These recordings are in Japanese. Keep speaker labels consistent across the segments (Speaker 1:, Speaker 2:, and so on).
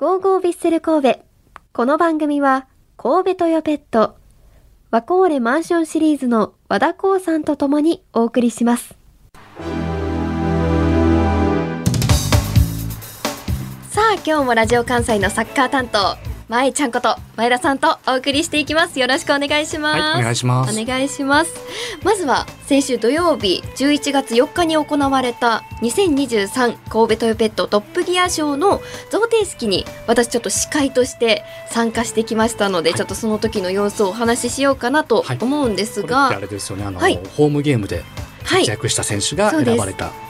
Speaker 1: ゴーゴービッセル神戸。この番組は、神戸トヨペット、ワコーレマンションシリーズの和田光さんと共にお送りします。さあ、今日もラジオ関西のサッカー担当、前ちゃんこと前田さんとお送りしていきます。よろしくお願いします。
Speaker 2: はい、お願いします。
Speaker 1: お願いします。まずは先週土曜日11月4日に行われた2023神戸トヨペットトップギア賞の贈呈式に私ちょっと司会として参加してきましたので、
Speaker 2: はい
Speaker 1: ちょっとその時の様子をお話ししようかなと
Speaker 2: はい
Speaker 1: 思うんです
Speaker 2: これってあ
Speaker 1: が、
Speaker 2: れですよね。あの、
Speaker 1: はい
Speaker 2: ホームゲームで
Speaker 1: はい
Speaker 2: 活躍した選手が選ばれた
Speaker 1: はい。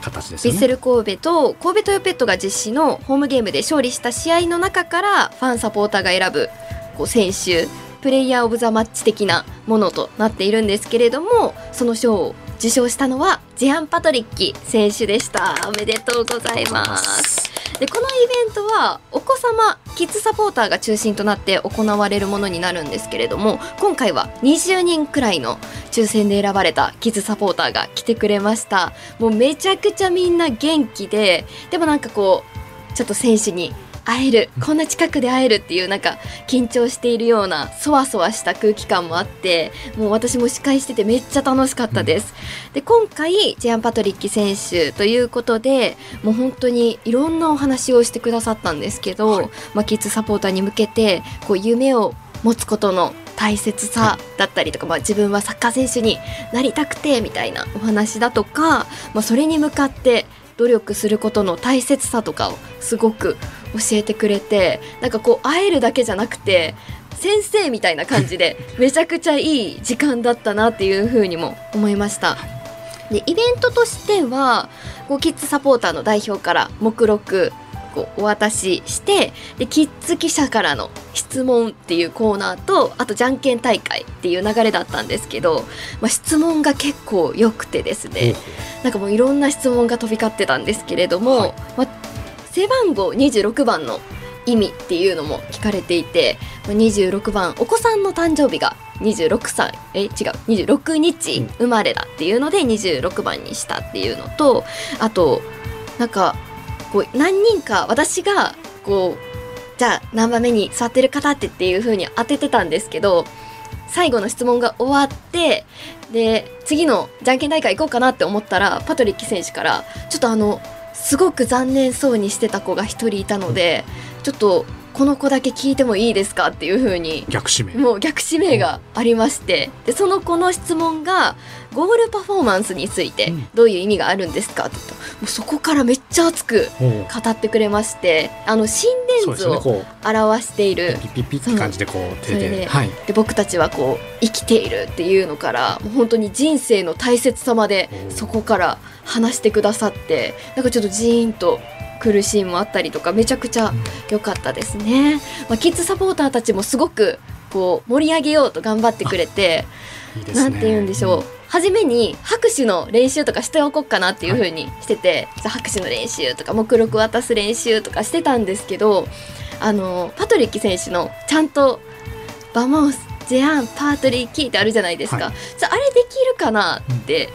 Speaker 2: 形ですよね。
Speaker 1: ヴィッセル神戸と神戸トヨペットが実施のホームゲームで勝利した試合の中からファンサポーターが選ぶこう選手プレイヤー・オブ・ザ・マッチ的なものとなっているんですけれどもその賞を受賞したのはジェアン・パトリッキ選手でした。おめでとうございますでこのイベントはお子様キッズサポーターが中心となって行われるものになるんですけれども今回は20人くらいの抽選で選ばれたキッズサポーターが来てくれました。もうめちゃくちゃみんな元気ででもなんかこうちょっと選手に会えるこんな近くで会えるっていうなんか緊張しているようなそわそわした空気感もあってもう私も司会しててめっちゃ楽しかったです。で今回ジェアン・パトリッキ選手ということでもう本当にいろんなお話をしてくださったんですけど、
Speaker 2: はい。
Speaker 1: まあ、キッズサポーターに向けてこう夢を持つことの大切さだったりとか、まあ、自分はサッカー選手になりたくてみたいなお話だとか、まあ、それに向かって努力することの大切さとかをすごく教えてくれてなんかこう会えるだけじゃなくて先生みたいな感じで めちゃくちゃいい時間だったなっていうふうにも思いました。でイベントとしてはこうキッズサポーターの代表から目録お渡ししてでキッズ記者からの質問っていうコーナーとあとじゃんけん大会っていう流れだったんですけど、まあ、質問が結構良くてですね。なんかもういろんな質問が飛び交ってたんですけれども、
Speaker 2: はい。
Speaker 1: まあ、背番号26番の意味っていうのも聞かれていてまあ26番お子さんの誕生日が26歳。え違う。26日
Speaker 2: うん。
Speaker 1: 生まれだっていうので26番にしたっていうのとあとなんかこう何人か私がこうじゃあ何番目に座ってる方ってっていう風に当ててたんですけど最後の質問が終わってで次のじゃんけん大会行こうかなって思ったらパトリッキ選手からちょっとあのすごく残念そうにしてた子が一人いたのでちょっとこの子だけ聞いてもいいですかっていう風に
Speaker 2: 逆指名。
Speaker 1: もう逆指名がありましてでその子の質問がゴールパフォーマンスについて
Speaker 2: うん
Speaker 1: どういう意味があるんですかって言ったらもうそこからめっちゃ熱く語ってくれましてあの心電図。を
Speaker 2: こ
Speaker 1: 表していうる
Speaker 2: ピッピッピッって感じでこう手
Speaker 1: で
Speaker 2: で、はい。
Speaker 1: で僕たちはこう生きているっていうのからもう本当に人生の大切さまでそこから話してくださってなんかちょっとジーンと来るシーンもあったりとかめちゃくちゃ良かったですね。まあ、キッズサポーターたちもすごくこう盛り上げようと頑張ってくれて、
Speaker 2: いいですね。
Speaker 1: なんて言うんでしょう、初めに拍手の練習とかしておこうかなっていう風にしてて、じゃあ拍手の練習とか目録渡す練習とかしてたんですけどあのパトリッキ選手のちゃんと「 Vamos ジェアンパトリッキ」ってあるじゃないですか、
Speaker 2: はい。
Speaker 1: ああれできるかなって、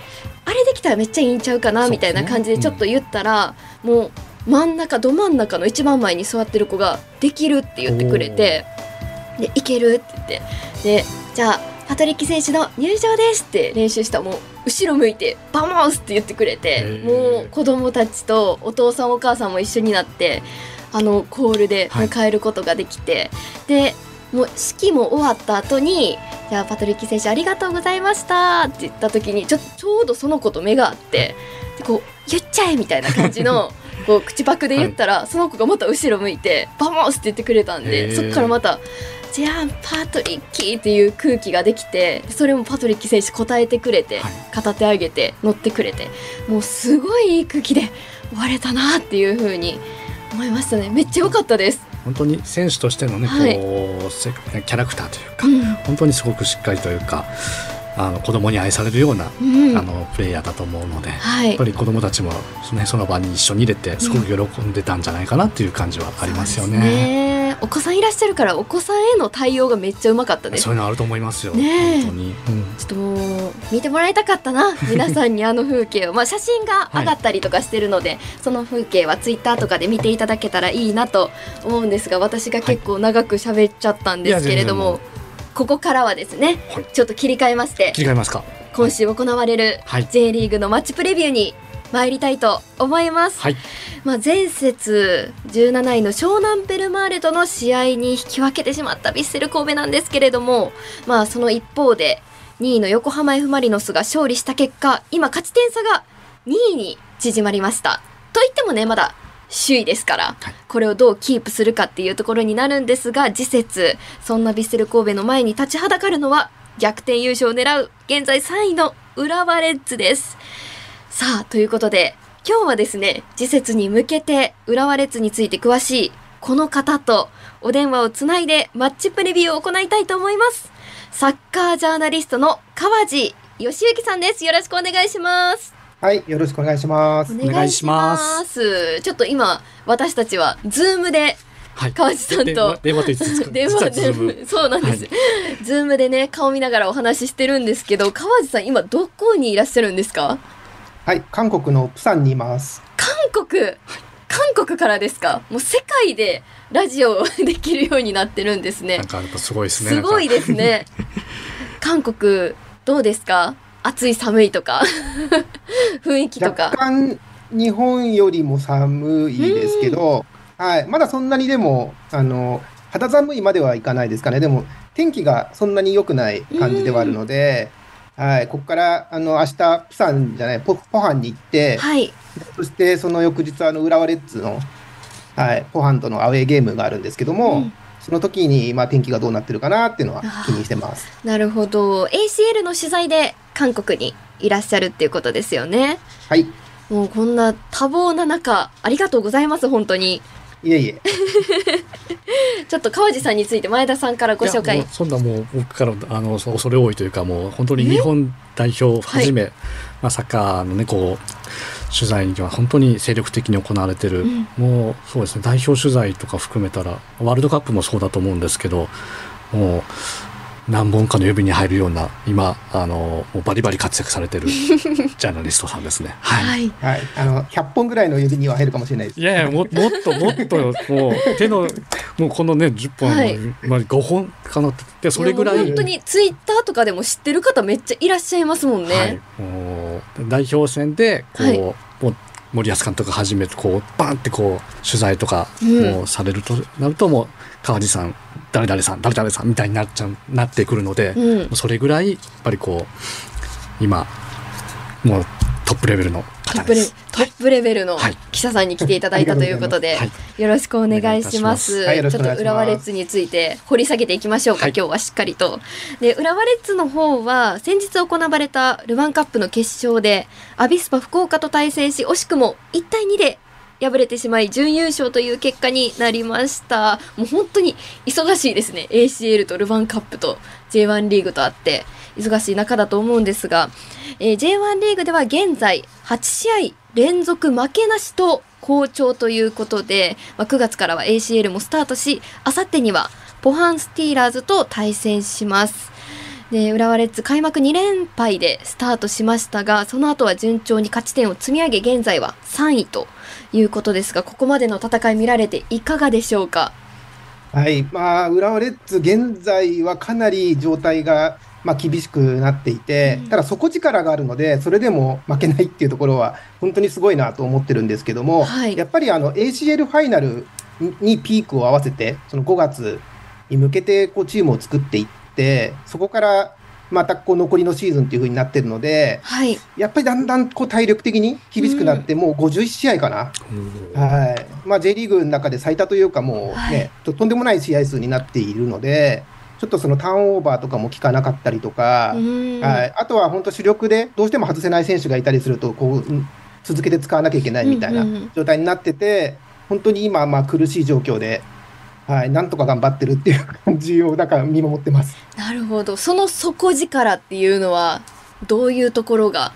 Speaker 1: あれできたらめっちゃいいんちゃうかなみたいな感じでちょっと言ったら、もう真ん中ど真ん中の一番前に座ってる子が「できる」って言ってくれて「でいける?」って言って。でじゃあパトリッキ選手の入場ですって練習したらもう後ろ向いて「バモース!」って言ってくれてもう子供たちとお父さんお母さんも一緒になってあのコールで迎えることができて、でもう式も終わった後に「じゃあパトリッキ選手ありがとうございました」って言った時にちょちょうどその子と目が合ってでこう「言っちゃえ!」みたいな感じのこう口パクで言ったら、その子がまた後ろ向いて「バモース!」って言ってくれたんでそっからまた「じゃあパトリッキー」っていう空気ができてそれもパトリッキ選手答えてくれて、
Speaker 2: はい。
Speaker 1: 片手上げて乗ってくれてもうすごいいい空気で 終われたなっていう風に思いましたね。めっちゃ良かったです。
Speaker 2: 本当に選手としてのね、
Speaker 1: はい。
Speaker 2: こうせキャラクターというか、
Speaker 1: うん。
Speaker 2: 本当にすごくしっかりというか、あの子供に愛されるような、
Speaker 1: うん。
Speaker 2: あのプレイヤーだと思うので、
Speaker 1: はい。
Speaker 2: やっぱり子供たちも、ね、その場に一緒に入れてすごく喜んでたんじゃないかなっていう感じはありますよ
Speaker 1: そうです
Speaker 2: ね。
Speaker 1: ねお子さんいらっしゃるからお子さんへの対応がめっちゃうまかったです。
Speaker 2: そういうのあると思いますよ。
Speaker 1: ねえ。
Speaker 2: 本当に。うん。
Speaker 1: ちょっともう見てもらいたかったな 皆さんにあの風景を。まあ写真が上がったりとかしてるので、その風景はツイッターとかで見ていただけたらいいなと思うんですが私が結構長く喋っちゃったんですけれども、
Speaker 2: い。や全
Speaker 1: ここからはですね、
Speaker 2: はい。
Speaker 1: ちょっと切り替えまして
Speaker 2: 切り替えますか。
Speaker 1: 今週行われる
Speaker 2: はい。
Speaker 1: J リーグのマッチプレビューに参りたいと思います。
Speaker 2: はい。
Speaker 1: まあ、前節17位の湘南ベルマーレとの試合に引き分けてしまったヴィッセル神戸なんですけれども、まあ、その一方で2位の横浜 F・ マリノスが勝利した結果今勝ち点差が2位に縮まりました。といってもねまだ首位ですから
Speaker 2: はい
Speaker 1: これをどうキープするかっていうところになるんですが次節そんなヴィッセル神戸の前に立ちはだかるのは逆転優勝を狙う現在3位の浦和レッズです。さあということで今日はですね次節に向けて浦和レッズについて詳しいこの方とお電話をつないでマッチプレビューを行いたいと思います。サッカージャーナリストの川地義行さんです。よろしくお願いします。
Speaker 3: はい、よろしくお願いします。
Speaker 1: お願いします。ちょっと今私たちはズームで
Speaker 2: はい。
Speaker 1: 川地さん
Speaker 2: 電話電話と言っていいで
Speaker 1: そうなんです、
Speaker 2: は
Speaker 1: ズームでね顔見ながらお話ししてるんですけど川地さん今どこにいらっしゃるんですか？
Speaker 3: はい、韓国のプサンにいます。
Speaker 1: 韓国？韓国からですか？もう世界でラジオ できるようになってるんですね。
Speaker 2: なんかやっぱすごいですね。
Speaker 1: すごいですね。韓国どうですか？暑い寒いとか？雰囲気と
Speaker 3: 若
Speaker 1: か
Speaker 3: 干日本よりも寒いですけど、はい、まだそんなにでも、あの、肌寒いまではいかないですかね。でも、天気がそんなに良くない感じではあるので、はい、ここから、あの、明日、プサンじゃない、ポポハンに行って、
Speaker 1: はい。
Speaker 3: そしてその翌日、あの、浦和レッズの、はい、ポハンとのアウェーゲームがあるんですけども、
Speaker 1: うん。
Speaker 3: その時に、まあ、天気がどうなってるかなっていうのは気にしてます。
Speaker 1: なるほど。ACL の取材で韓国にいらっしゃるっていうことですよね。
Speaker 3: はい。
Speaker 1: もうこんな多忙な中ありがとうございます本当に
Speaker 3: いえいえ。
Speaker 1: ちょっと川地さんについて前田さんからご紹介。
Speaker 2: そんなもう僕からあの恐れ多いというかもう本当に日本代表をはじめ、まあ、サッカーのねこう取材には本当に精力的に行われてる、
Speaker 1: うん。
Speaker 2: もうそうですね。代表取材とか含めたらワールドカップもそうだと思うんですけどもう何本かの指に入るような今あのもうバリバリ活躍されてる ジャーナリストさんですね。はい。
Speaker 1: はい。
Speaker 3: はい。あの、100本ぐらいの指には入るかもしれないです。
Speaker 2: いやいやももっともっともう手のもうこのね10本、
Speaker 1: はい。
Speaker 2: まあ、5本かなってでそれぐらい。
Speaker 1: 本当にツイッターとかでも知ってる方めっちゃいらっしゃいますもんね、
Speaker 2: はい、もう代表戦でこう、
Speaker 1: はい。
Speaker 2: もう森保監督はじめこうバンってこう取材とか
Speaker 1: うん。
Speaker 2: もうされるとなるともう川地さん誰々さん誰々さんみたいになっちゃうなってくるので、
Speaker 1: うん
Speaker 2: それぐらいやっぱりこう今もうトップレベルの
Speaker 1: トップレ
Speaker 2: 方です。
Speaker 1: トップレベルの
Speaker 2: はい
Speaker 1: 記者さんに来ていただいたということで、
Speaker 2: はい
Speaker 1: よろしくお願いします。ちょっと浦和レッズについて掘り下げていきましょうか、
Speaker 2: はい
Speaker 1: 今日はしっかりと。で、浦和レッズの方は先日行われたルヴァンカップの決勝でアビスパ福岡と対戦し惜しくも1対2で敗れてしまい準優勝という結果になりました。もう本当に忙しいですね。ACL とルヴァンカップと J1 リーグとあって忙しい中だと思うんですが、えー J1 リーグでは現在8試合連続負けなしと好調ということで、まあ、9月からは ACL もスタートしあさってにはポハンスティーラーズと対戦します。で浦和レッズ開幕2連敗でスタートしましたがその後は順調に勝ち点を積み上げ現在は3位ということですがここまでの戦い見られていかがでしょうか？
Speaker 3: はい。まあ、浦和レッズ、現在はかなり状態が、まあ、厳しくなっていて、
Speaker 1: うん
Speaker 3: ただ底力があるので、それでも負けないっていうところは、本当にすごいなと思ってるんですけども、
Speaker 1: はい
Speaker 3: やっぱりあの ACL ファイナルにピークを合わせて、その5月に向けてこうチームを作っていって、そこからまたこう残りのシーズンっていう風になってるので、
Speaker 1: はい
Speaker 3: やっぱりだんだんこう体力的に厳しくなって、もう51試合かな。はい。まあ J リーグの中で最多というかもうね、
Speaker 1: はい
Speaker 3: ととんでもない試合数になっているので、ちょっとそのターンオーバーとかも効かなかったりとか、
Speaker 1: うん
Speaker 3: はい。あとは本当主力でどうしても外せない選手がいたりすると、こう、うん続けて使わなきゃいけないみたいな
Speaker 1: うんうんうん
Speaker 3: 状態になってて、本当に今、まあ苦しい状況で、はい。なんとか頑張ってるっていう感じを、だから見守ってます。
Speaker 1: なるほどその底力っていうのはどういうところが？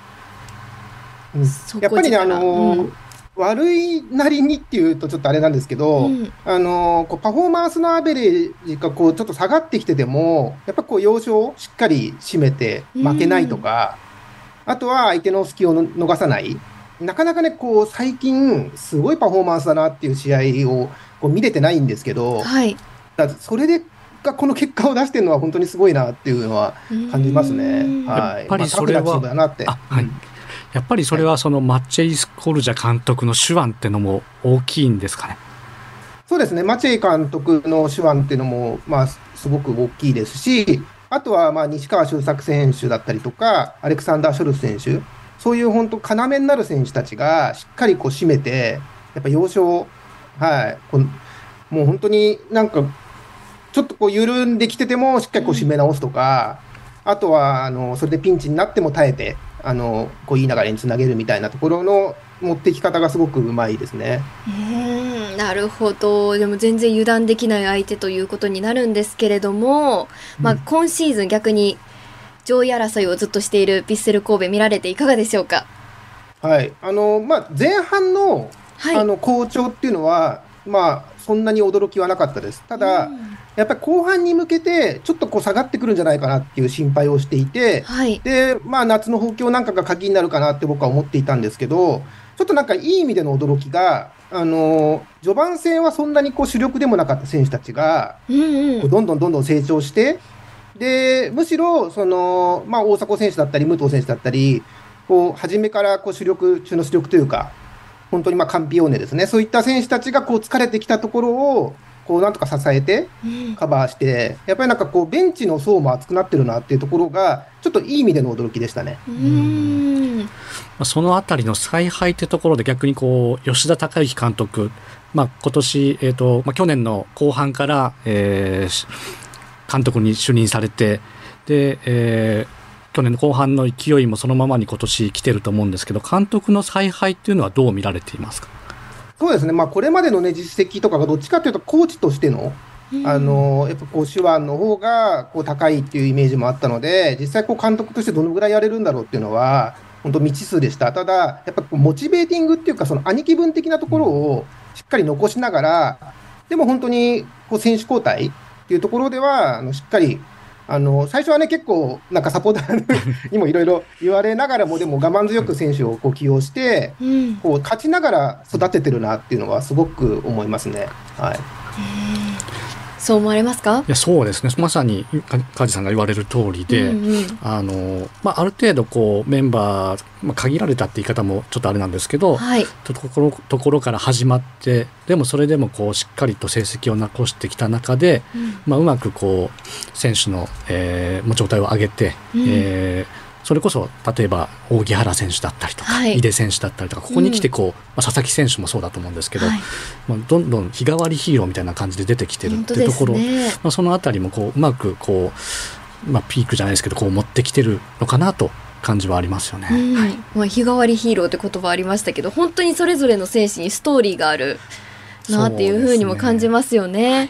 Speaker 3: やっぱりね、あのー
Speaker 1: うん
Speaker 3: 悪いなりにっていうとちょっとあれなんですけど、
Speaker 1: うん
Speaker 3: あのこうパフォーマンスのアベレージがこうちょっと下がってきてても、やっぱこう要所をしっかり締めて負けないとか、あとは相手の隙をの逃さない。なかなかね、こう最近すごいパフォーマンスだなっていう試合をこう見れてないんですけど、
Speaker 1: はい。
Speaker 3: だそれでがこの結果を出してるのは本当にすごいなっていうのは感じますね。
Speaker 1: うん
Speaker 3: はい。
Speaker 2: やっぱりそれは
Speaker 3: まあ
Speaker 2: はいやっぱりそれはそのマッチェイ・スコルジャ監督の手腕ってのも大きいんですかね？
Speaker 3: そうですね、マチェイ監督の手腕っていうのも、まあ、すすごく大きいですし、あとは、まあ、西川周作選手だったりとか、アレクサンダー・ショルツ選手、そういう本当、要になる選手たちがしっかりこう締めて、やっぱ要所を、はい、こもう本当になんか、ちょっとこう緩んできてても、しっかりこう締め直すとか、あとはあのそれでピンチになっても耐えて、あのこういい流れにつなげるみたいなところの持ってき方がすごくうまいですね。
Speaker 1: うんなるほどでも全然油断できない相手ということになるんですけれども、まあ、今シーズン逆に上位争いをずっとしているヴィッセル神戸見られていかがでしょうか？
Speaker 3: はい。あのまあ、前半の
Speaker 1: はい。
Speaker 3: あの好調っていうのは、まあ、そんなに驚きはなかったです。ただ、
Speaker 1: うん。
Speaker 3: やっぱり後半に向けて、ちょっとこう下がってくるんじゃないかなっていう心配をしていて、
Speaker 1: はい。
Speaker 3: で、まあ、夏の補強なんかが鍵になるかなって僕は思っていたんですけど、ちょっとなんかいい意味での驚きが、あの序盤戦はそんなにこう主力でもなかった選手たちが、
Speaker 1: うんうん。
Speaker 3: どんどんどんどん成長して、でむしろその、まあ、大迫選手だったり、武藤選手だったり、こう初めからこう主力中の主力というか、本当にまあカンピオーネですね、そういった選手たちがこう疲れてきたところを、こうなんとか支えて
Speaker 1: うん。
Speaker 3: カバーして、やっぱりなんかこう、ベンチの層も厚くなってるなっていうところが、ちょっといい意味での驚きでしたね。
Speaker 1: うーん。
Speaker 2: まあそのあたりの采配ってところで逆にこう吉田孝之監督、まあ、今年、えーとまあ、去年の後半から、えーし監督に就任されてで、えー去年の後半の勢いもそのままに今年来てると思うんですけど監督の采配っていうのはどう見られていますか？
Speaker 3: そうですね、まあ、これまでの、ね、実績とかがどっちかというと、コーチとしての、あのやっぱこう手腕の方がこう高いっていうイメージもあったので、実際こう監督としてどのぐらいやれるんだろうっていうのは、本当、未知数でした。ただ、やっぱこうモチベーティングっていうか、その兄貴分的なところをしっかり残しながら、でも本当にこう選手交代っていうところでは、あのしっかり。あの最初はね、結構、なんかサポーターにも いろいろ言われながらも、でも我慢強く選手をこう起用して、
Speaker 1: うん
Speaker 3: こう勝ちながら育ててるなっていうのは、すごく思いますね。はい
Speaker 1: そう思われますか？
Speaker 2: いやそうですね。まさにか梶さんが言われる通りで、
Speaker 1: うんうん。
Speaker 2: あのまあ、ある程度こうメンバー、まあ、限られたって言い方もちょっとあれなんですけど、
Speaker 1: はい。
Speaker 2: ところところから始まってでもそれでもこうしっかりと成績を残してきた中で、
Speaker 1: うん。
Speaker 2: まあ、うまくこう選手の、えー状態を上げて、
Speaker 1: うん。
Speaker 2: えーそれこそ例えば扇原選手だったりとか、
Speaker 1: はい。
Speaker 2: 井出選手だったりとかここに来てこう、まあ、佐々木選手もそうだと思うんですけど、
Speaker 1: はい。
Speaker 2: まあ、どんどん日替わりヒーローみたいな感じで出てきてるっていうところ、
Speaker 1: すね
Speaker 2: まあ、そのあたりもこううまくこう、まあ、ピークじゃないですけどこう持ってきてるのかなと感じはありますよね。
Speaker 1: うん。
Speaker 2: はい。
Speaker 1: まあ、日替わりヒーローって言葉ありましたけど本当にそれぞれの選手にストーリーがあるなっていうふうにも感じますよね。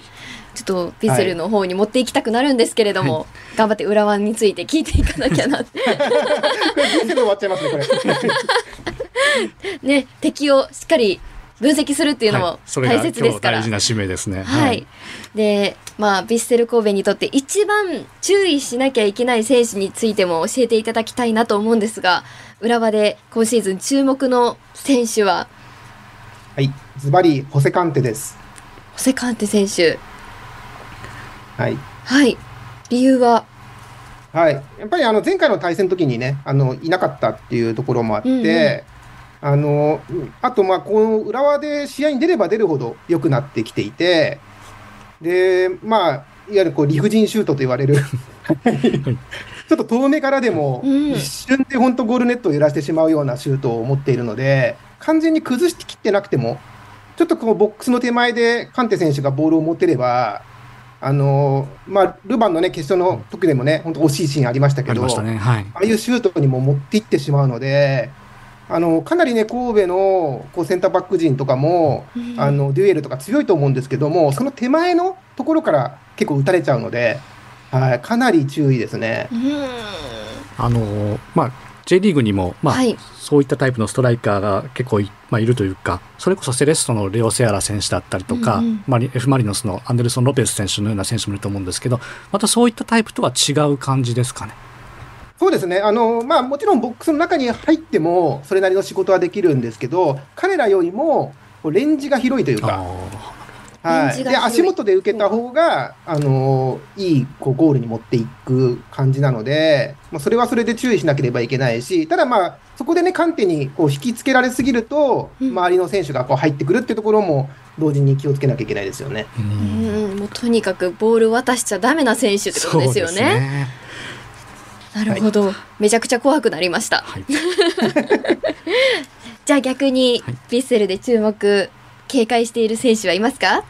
Speaker 1: ちょっとヴィッセルの方に持っていきたくなるんですけれども、頑張って浦和について聞いていかなきゃなって
Speaker 3: っちゃいますね、これ。
Speaker 1: ね敵をしっかり分析するっていうのも大切ですから。
Speaker 2: 今日大事な使命ですね。
Speaker 1: はい、でまあヴィッセル神戸にとって一番注意しなきゃいけない選手についても教えていただきたいなと思うんですが浦和で今シーズン注目の選手は？
Speaker 3: はい、ズバリ、ホセカンテです。
Speaker 1: ホセカンテ選手
Speaker 3: はい。
Speaker 1: はい理由は？
Speaker 3: はい。やっぱりあの前回の対戦の時にね、あのいなかったっていうところもあって、
Speaker 1: うんうん
Speaker 3: あのあと、まあ、この浦和で試合に出れば出るほど良くなってきていて、で、まあ、いわゆるこう理不尽シュートと言われる、ちょっと遠目からでも、
Speaker 1: うん
Speaker 3: 一瞬で本当ゴールネットを揺らしてしまうようなシュートを持っているので、完全に崩してきってなくても、ちょっとこうボックスの手前でカンテ選手がボールを持てれば、あのまあ、ルヴァンの、ね、決勝の時でもね、本当惜しいシーンありましたけど、
Speaker 2: ありましたね。はい。
Speaker 3: ああいうシュートにも持っていってしまうので、あのかなりね、神戸のこうセンターバック陣とかも、
Speaker 1: うん
Speaker 3: あのデュエルとか強いと思うんですけども、その手前のところから結構打たれちゃうので、はい、かなり注意ですね。
Speaker 1: うん
Speaker 2: あのまあ J リーグにも、まあ
Speaker 1: はい。
Speaker 2: そういったタイプのストライカーが結構い,、まあ、いるというかそれこそセレッソのレオ・セアラ選手だったりとか、
Speaker 1: うんうん。
Speaker 2: マリ F・ マリノスのアンデルソン・ロペス選手のような選手もいると思うんですけどまたそういったタイプとは違う感じですかね？
Speaker 3: そうですね、あのまあ、もちろんボックスの中に入っても、それなりの仕事はできるんですけど、彼らよりもこうレンジが広いというか、はい、で足元で受けた方が、あのいいこうゴールに持っていく感じなので、まあ、それはそれで注意しなければいけないし、ただ、まあ、そこでね、観点にこう引きつけられすぎると、
Speaker 1: うん。
Speaker 3: 周りの選手がこう入ってくるっていうところも、同時に気をつけなきゃいけないですよね。
Speaker 2: う
Speaker 1: うん。んもうとにかくボール渡しちゃダメな選手ってことですよね。なるほど、めちゃくちゃ怖くなりました。
Speaker 2: はい、
Speaker 1: じゃあ逆に
Speaker 2: はい。
Speaker 1: ヴィッセルで注目警戒している選手はいますか？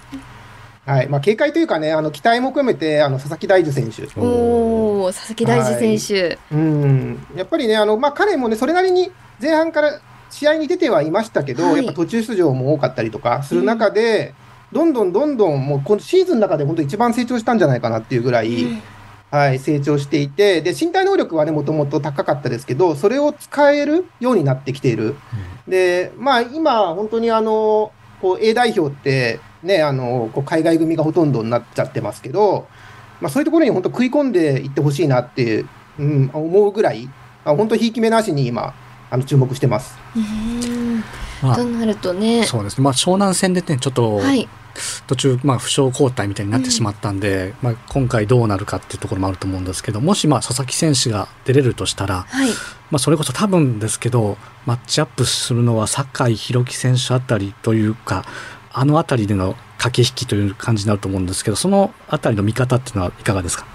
Speaker 3: はいまあ、警戒というかね、あの期待も込めて、あの佐々木大樹選手。
Speaker 1: おお佐々木大地選手。
Speaker 3: うん、やっぱりね、あのまあ、彼もね、それなりに前半から試合に出てはいましたけど、
Speaker 1: はい
Speaker 3: やっぱ途中出場も多かったりとかする中で、どんどんどんどん、もう今シーズンの中で本当一番成長したんじゃないかなっていうぐらい、
Speaker 1: うん
Speaker 3: はい、成長していて、で身体能力はね、もともと高かったですけど、それを使えるようになってきている。で、まあ、今、本当にあのこう A 代表って、ね、あのこう海外組がほとんどになっちゃってますけど、まあ、そういうところに本当、食い込んでいってほしいなって、うん、思うぐらい、あ本当、ひいき目なしに今、あの注目してます。
Speaker 1: うん
Speaker 2: まあ
Speaker 1: となるとね。
Speaker 2: そうですね、まあ、湘南戦でねちょっと
Speaker 1: はい。
Speaker 2: 途中、まあ、負傷交代みたいになってしまったんで、まあ、今回どうなるかっていうところもあると思うんですけどもし、まあ、佐々木選手が出れるとしたら、
Speaker 1: はい。
Speaker 2: まあ、それこそ多分ですけどマッチアップするのは酒井宏樹選手あたりというかあのあたりでの駆け引きという感じになると思うんですけどそのあたりの見方っていうのはいかがですか？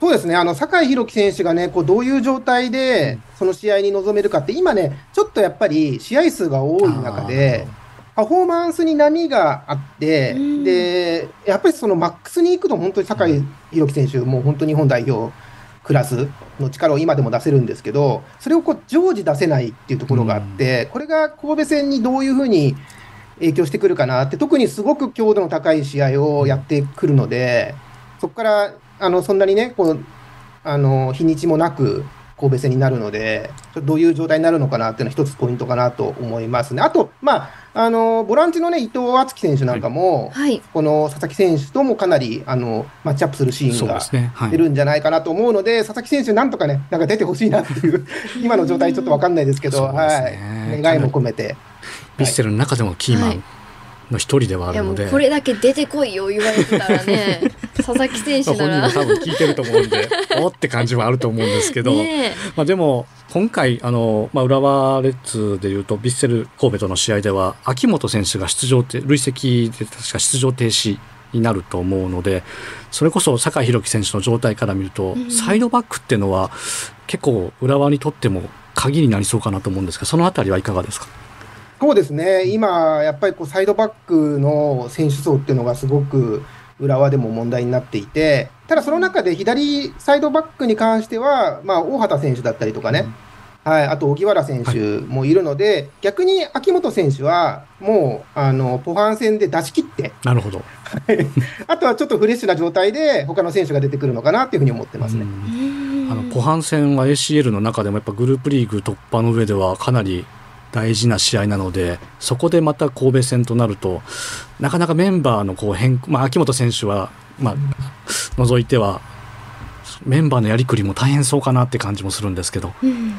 Speaker 3: そうですね、あの酒井宏樹選手がね、こうどういう状態でその試合に臨めるかって、今ね、ちょっとやっぱり試合数が多い中で、パフォーマンスに波があって、
Speaker 1: うん。
Speaker 3: でやっぱりそのマックスに行くと、本当に酒井宏樹選手、もう本当に日本代表クラスの力を今でも出せるんですけど、それをこう常時出せないっていうところがあって、これが神戸戦にどういうふうに影響してくるかなって、特にすごく強度の高い試合をやってくるので、そこからあのそんなにね、こうあの日にちもなく神戸戦になるので、どういう状態になるのかなっていうのは一つポイントかなと思いますね。あと、まあ、あのボランチのね、伊藤敦樹選手なんかも、
Speaker 1: はい。
Speaker 3: この佐々木選手ともかなりあのマッチアップするシーンが出るんじゃないかなと思うので、佐々木選手、なんとかね、なんか出てほしいなっていう、今の状態ちょっと分かんないですけど、
Speaker 2: そうです
Speaker 3: は
Speaker 2: ね
Speaker 3: い、願いも込めて。
Speaker 2: ヴィッセルの中でもキーマ
Speaker 1: はい
Speaker 2: ンの一人ではあるので、
Speaker 1: これだけ出てこいよ言われてたらね、佐々木選手
Speaker 2: まあ
Speaker 1: なら。
Speaker 2: 本人も多分聞いてると思うんでおって感じはあると思うんですけど、
Speaker 1: ね
Speaker 2: まあ、でも今回あの、まあ、浦和レッズでいうとヴィッセル神戸との試合では秋元選手が出場て累積で確か出場停止になると思うのでそれこそ酒井宏樹選手の状態から見ると、
Speaker 1: うん
Speaker 2: サイドバックっていうのは結構浦和にとっても鍵になりそうかなと思うんですがそのあたりはいかがですか？
Speaker 3: そうですね、今、やっぱりこうサイドバックの選手層っていうのがすごく浦和でも問題になっていて、ただその中で左サイドバックに関しては、まあ、大畑選手だったりとかね、はい、あと荻原選手もいるので、逆に秋元選手は、もうあのポファン戦で出し切って、
Speaker 2: なるほど、
Speaker 3: あとはちょっとフレッシュな状態で、他の選手が出てくるのかなっていうふうに思ってますね。
Speaker 2: うん。
Speaker 1: うん
Speaker 2: あのポハン戦は ACL の中でもやっぱグループリーグ突破の上ではかなり大事な試合なのでそこでまた神戸戦となるとなかなかメンバーのこう変まあ、秋元選手は、まあ、除いてはメンバーのやりくりも大変そうかなって感じもするんですけど。
Speaker 1: うん。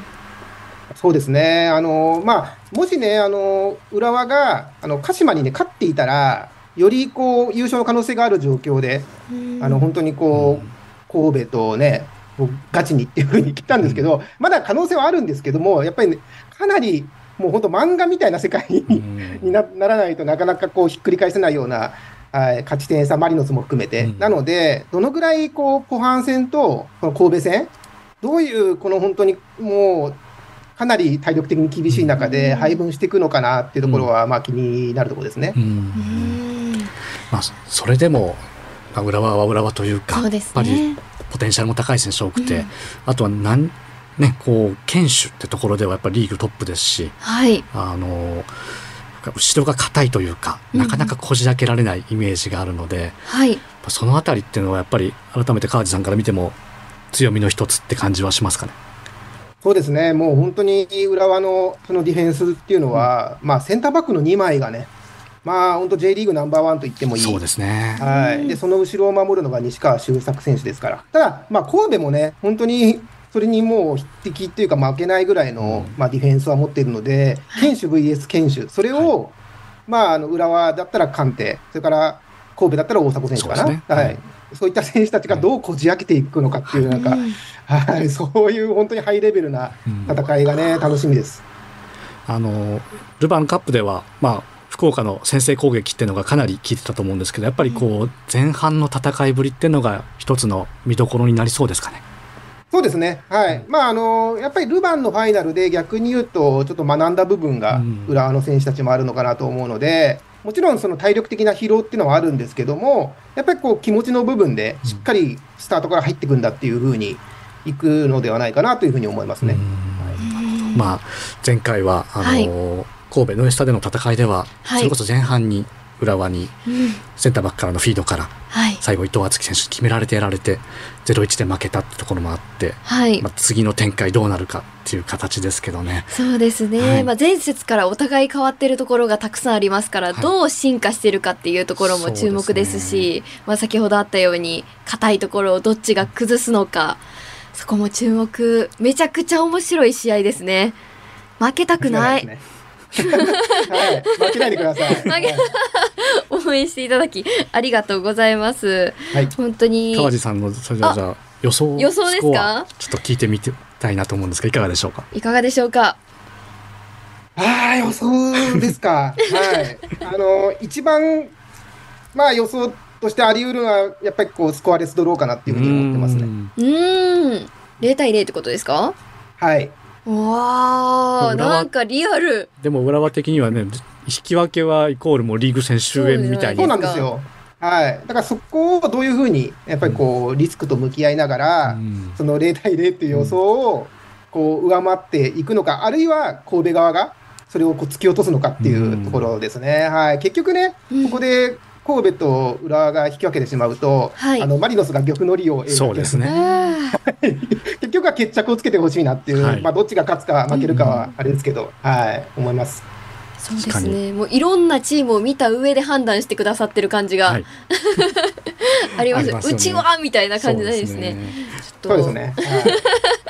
Speaker 3: そうですね、あのまあ、もしね、あの浦和があの鹿島に、ね、勝っていたら、よりこう優勝の可能性がある状況で、
Speaker 1: うん。
Speaker 3: あの本当にこう、神戸とね、ガチにっていうふうに来たんですけど、まだ可能性はあるんですけども、やっぱり、ね、かなりもう本当、漫画みたいな世界に なならないとなかなかこうひっくり返せないような、はい、勝ち点差、マリノスも含めて、
Speaker 2: うん。
Speaker 3: なので、どのぐらいこうポハン戦とこの神戸戦、どういうこの本当にもう、かなり体力的に厳しい中で配分していくのかなっていうところは、まあ気になるところですね。
Speaker 2: うん。
Speaker 1: うん。
Speaker 2: まあ、それでも、まあ、浦和は浦和というか
Speaker 1: そうです
Speaker 2: やっぱり
Speaker 1: ね。
Speaker 2: ポテンシャルも高い選手多くて、
Speaker 1: うん。
Speaker 2: あとはなん、ね、こう堅守ってところではやっぱりリーグトップですし。
Speaker 1: はい。
Speaker 2: あの後ろが硬いというか
Speaker 1: うん
Speaker 2: なかなかこじ開けられないイメージがあるので、
Speaker 1: はい。
Speaker 2: そのあたりっていうのはやっぱり改めて川地さんから見ても強みの一つって感じはしますかね？
Speaker 3: そうですね、もう本当に浦和のそのディフェンスっていうのは、まあ、センターバックの2枚がね、まあ、本当 J リーグナンバーワンと言ってもいい。
Speaker 2: そうですね。
Speaker 3: はい。で、その後ろを守るのが西川周作選手ですから。ただ、まあ、神戸もね、本当にそれにもう匹敵っていうか負けないぐらいの、まあ、ディフェンスは持っているので、堅守 VS 堅守、それを、まあ、あの浦和だったら鑑定、それから神戸だったら大迫選手かな。
Speaker 2: ね。
Speaker 3: はい。そういった選手たちがどうこじ開けていくのかっていう、なんか、はい、そういう本当にハイレベルな
Speaker 2: うん。
Speaker 3: 戦いがね、楽しみです。
Speaker 2: あのルヴァンカップでは、まあ、福岡の先制攻撃っていうのがかなり効いてたと思うんですけどやっぱりこう前半の戦いぶりっていうのが一つの見どころになりそうですかね。
Speaker 3: そうですね。はい。まあ、あの、やっぱりルヴァンのファイナルで逆に言うと、ちょっと学んだ部分が
Speaker 2: うん
Speaker 3: 浦和の選手たちもあるのかなと思うので、もちろんその体力的な疲労っていうのはあるんですけども、やっぱりこう気持ちの部分でしっかりスタートから入っていくんだっていうふうにいくのではないかなというふうに思いますね。
Speaker 2: うんまあ、前回はあの、
Speaker 1: はい
Speaker 2: 神戸ノエスタでの戦いでは、
Speaker 1: はい
Speaker 2: それこそ前半に浦和に
Speaker 1: うん
Speaker 2: センターバックからのフィードから
Speaker 1: はい。
Speaker 2: 最後伊藤敦樹選手に決められてやられて0-1で負けたってところもあって、
Speaker 1: はい
Speaker 2: まあ、。次の展開どうなるかっていう形ですけどね。
Speaker 1: そうですね、
Speaker 2: はい
Speaker 1: まあ、前節からお互い変わってるところがたくさんありますから、
Speaker 2: はい
Speaker 1: どう進化してるかっていうところも注目ですしまあ、先ほどあったように硬いところをどっちが崩すのかそこも注目めちゃくちゃ面白い試合ですね負けたくない
Speaker 3: はい。負けないでください。
Speaker 1: 負け 応援していただきありがとうございます
Speaker 3: はい。
Speaker 1: 本当に
Speaker 2: 川地さんのそれではじゃあ予想
Speaker 1: 予想ですか？
Speaker 2: ちょっと聞いてみたいなと思うんですがいかがでしょうか？
Speaker 1: いかがでしょうか？
Speaker 3: ああ、予想ですか。はい。あの、一番、まあ予想としてあり得るのは、やっぱりこう、スコアレスドローかなっていうふうに思ってますね。
Speaker 2: うん
Speaker 1: うーん0対0ってことですか？
Speaker 3: はい。
Speaker 1: わー
Speaker 2: 浦和
Speaker 1: なんかリアル
Speaker 2: でも浦和的にはね引き分けはイコールもうリーグ戦終焉みたい
Speaker 3: そう
Speaker 2: に
Speaker 3: なんですよ。はい。だからそこをどういうふうに、やっぱりこう、リスクと向き合いながら、
Speaker 2: うん。
Speaker 3: その0対0っていう予想を、こう、上回っていくのか、あるいは神戸側が、それをこう突き落とすのかっていうところですね。はい。結局ね、
Speaker 1: うん。
Speaker 3: ここで、神戸と浦和が引き分けてしまうと、
Speaker 1: はい。
Speaker 3: あのマリノスが玉乗りを得る。
Speaker 2: そうですね。
Speaker 1: あ
Speaker 3: 結局は決着をつけてほしいなっていう、
Speaker 2: はい。
Speaker 3: まあ、どっちが勝つか負けるかはあれですけど、はい、思います。
Speaker 1: ーそうですね。もういろんなチームを見た上で判断してくださってる感じが
Speaker 2: はい。
Speaker 1: あります,、
Speaker 2: ありますよね。
Speaker 1: うちはみたいな感じなんですね。ちょっと。
Speaker 3: そうですね。はい、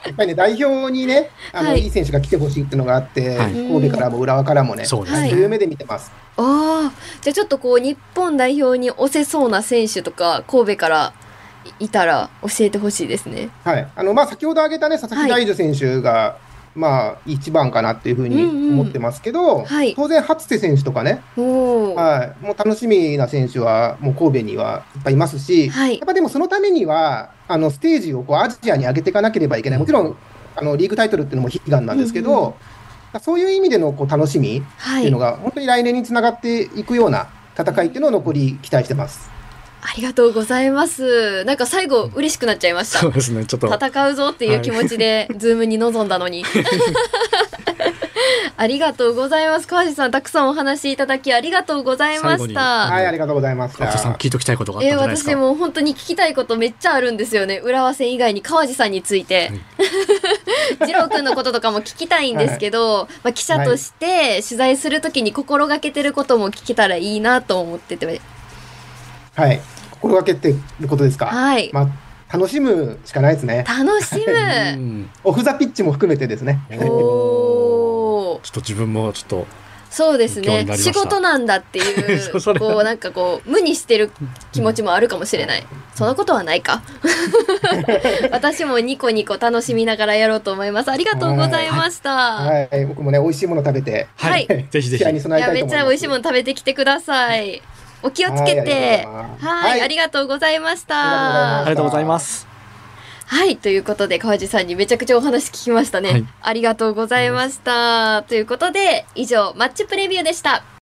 Speaker 3: やっぱりね、代表にね、あの、
Speaker 1: はい。
Speaker 3: い、い選手が来てほしいっていうのがあって、
Speaker 2: はい。
Speaker 3: 神戸からも浦和からもね、
Speaker 2: そう
Speaker 3: いう目で見てます。
Speaker 1: ああじゃあちょっとこう日本代表に押せそうな選手とか神戸からいたら教えてほしいですね。
Speaker 3: はい。あの、まあ、先ほど挙げたね、佐々木大樹選手が、まあ、一番かなっていうふうに
Speaker 1: うんうん。
Speaker 3: 思ってますけど、
Speaker 1: はい。
Speaker 3: 当然、初瀬選手とかね、
Speaker 1: は
Speaker 3: はい、もう楽しみな選手は、もう神戸にはいっぱいいますし、
Speaker 1: い。
Speaker 3: やっぱでもそのためには、あのステージをこうアジアに上げていかなければいけない、もちろんあのリーグタイトルっていうのも悲願なんですけど、
Speaker 1: うんうん
Speaker 3: そういう意味でのこう楽しみ
Speaker 1: はい
Speaker 3: っていうのが、本当に来年につながっていくような戦いっていうのを残り期待してます。
Speaker 1: ありがとうございますなんか最後嬉しくなっちゃいました
Speaker 2: そうですねちょっと
Speaker 1: 戦うぞっていう気持ちで、ズームに臨んだのに。ありがとうございます。川地さん、たくさんお話しいただきありがとうございまし
Speaker 2: 最後に
Speaker 1: た。
Speaker 3: はい、ありがとうございました。
Speaker 2: 川地さん聞いときたいことがあった
Speaker 1: えー
Speaker 2: んじゃないですか？
Speaker 1: 私も本当に聞きたいことめっちゃあるんですよね。浦和戦以外に川地さんについて。二郎くんのこととかも聞きたいんですけど、まあ、記者として取材するときに心がけてることも聞けたらいいなと思ってて。
Speaker 3: はい、心がけてることですか？
Speaker 1: はい。
Speaker 3: まあ、楽しむしかないですね。
Speaker 1: 楽し
Speaker 2: う
Speaker 1: む。
Speaker 2: ん。
Speaker 3: オフザピッチも含めてですね。
Speaker 1: おー。
Speaker 2: ちょっと自分もちょっと
Speaker 1: そうですね。仕事なんだっていう こうなんかこう無にしてる気持ちもあるかもしれない。そんなことはないか？私もニコニコ楽しみながらやろうと思います。ありがとうございました、
Speaker 3: はい、僕もね、美味しいもの食べて、
Speaker 1: はい。
Speaker 2: ぜひぜひ。
Speaker 3: 試合に備
Speaker 1: いやめっ
Speaker 3: えたいと思います。
Speaker 1: ちゃ美味しいもの食べてきてくださいお気をつけて。はい。ありがとうございました。
Speaker 3: ありがとうございます。
Speaker 2: ありがとうございます。
Speaker 1: はいということで川地さんにめちゃくちゃお話聞きましたね、
Speaker 2: はい。
Speaker 1: ありがとうございました。ということで以上マッチプレビューでした